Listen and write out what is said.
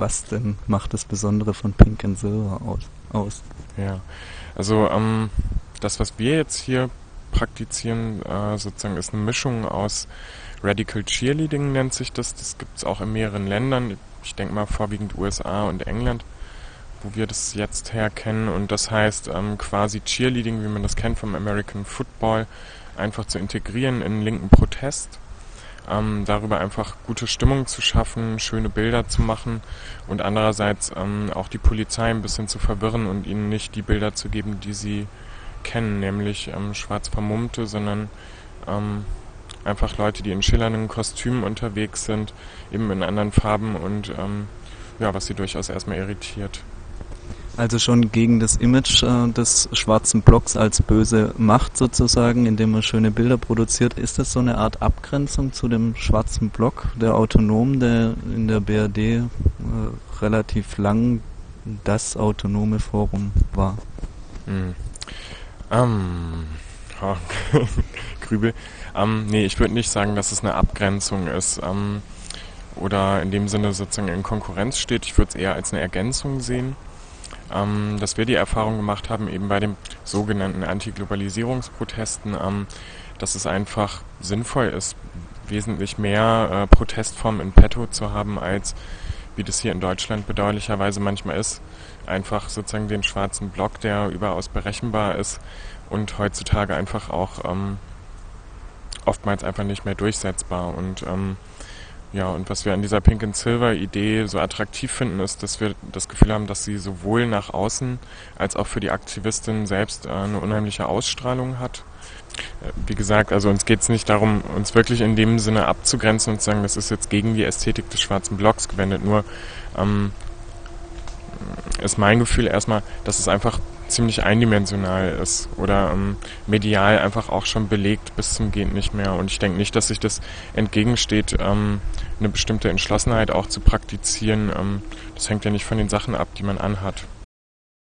Was denn macht das Besondere von Pink and Silver aus? Ja, also ähm, das, was wir jetzt hier praktizieren, äh, sozusagen ist eine Mischung aus Radical Cheerleading nennt sich das. Das gibt es auch in mehreren Ländern. Ich denke mal vorwiegend USA und England, wo wir das jetzt her kennen. Und das heißt ähm, quasi Cheerleading, wie man das kennt vom American Football, einfach zu integrieren in linken Protest ähm, darüber einfach gute Stimmung zu schaffen, schöne Bilder zu machen und andererseits ähm, auch die Polizei ein bisschen zu verwirren und ihnen nicht die Bilder zu geben, die sie kennen, nämlich ähm, schwarz vermummte, sondern ähm, einfach Leute, die in schillernden Kostümen unterwegs sind, eben in anderen Farben und ähm, ja, was sie durchaus erstmal irritiert. Also schon gegen das Image äh, des schwarzen Blocks als böse Macht sozusagen, indem man schöne Bilder produziert. Ist das so eine Art Abgrenzung zu dem schwarzen Block, der autonom, der in der BRD äh, relativ lang das autonome Forum war? Hm. Ähm, Grübel. Ähm, nee, ich würde nicht sagen, dass es eine Abgrenzung ist. Ähm, oder in dem Sinne sozusagen in Konkurrenz steht. Ich würde es eher als eine Ergänzung sehen ähm, dass wir die Erfahrung gemacht haben, eben bei den sogenannten Antiglobalisierungsprotesten, ähm, dass es einfach sinnvoll ist, wesentlich mehr äh, Protestformen in petto zu haben, als wie das hier in Deutschland bedauerlicherweise manchmal ist. Einfach sozusagen den schwarzen Block, der überaus berechenbar ist und heutzutage einfach auch ähm, oftmals einfach nicht mehr durchsetzbar. Und ähm, ja, und was wir an dieser Pink and Silver Idee so attraktiv finden, ist, dass wir das Gefühl haben, dass sie sowohl nach außen als auch für die Aktivistin selbst äh, eine unheimliche Ausstrahlung hat. Äh, wie gesagt, also uns geht es nicht darum, uns wirklich in dem Sinne abzugrenzen und zu sagen, das ist jetzt gegen die Ästhetik des schwarzen Blocks gewendet. Nur ähm, ist mein Gefühl erstmal, dass es einfach ziemlich eindimensional ist oder ähm, medial einfach auch schon belegt bis zum Geht nicht mehr. Und ich denke nicht, dass sich das entgegensteht, ähm, eine bestimmte Entschlossenheit auch zu praktizieren. Ähm, das hängt ja nicht von den Sachen ab, die man anhat.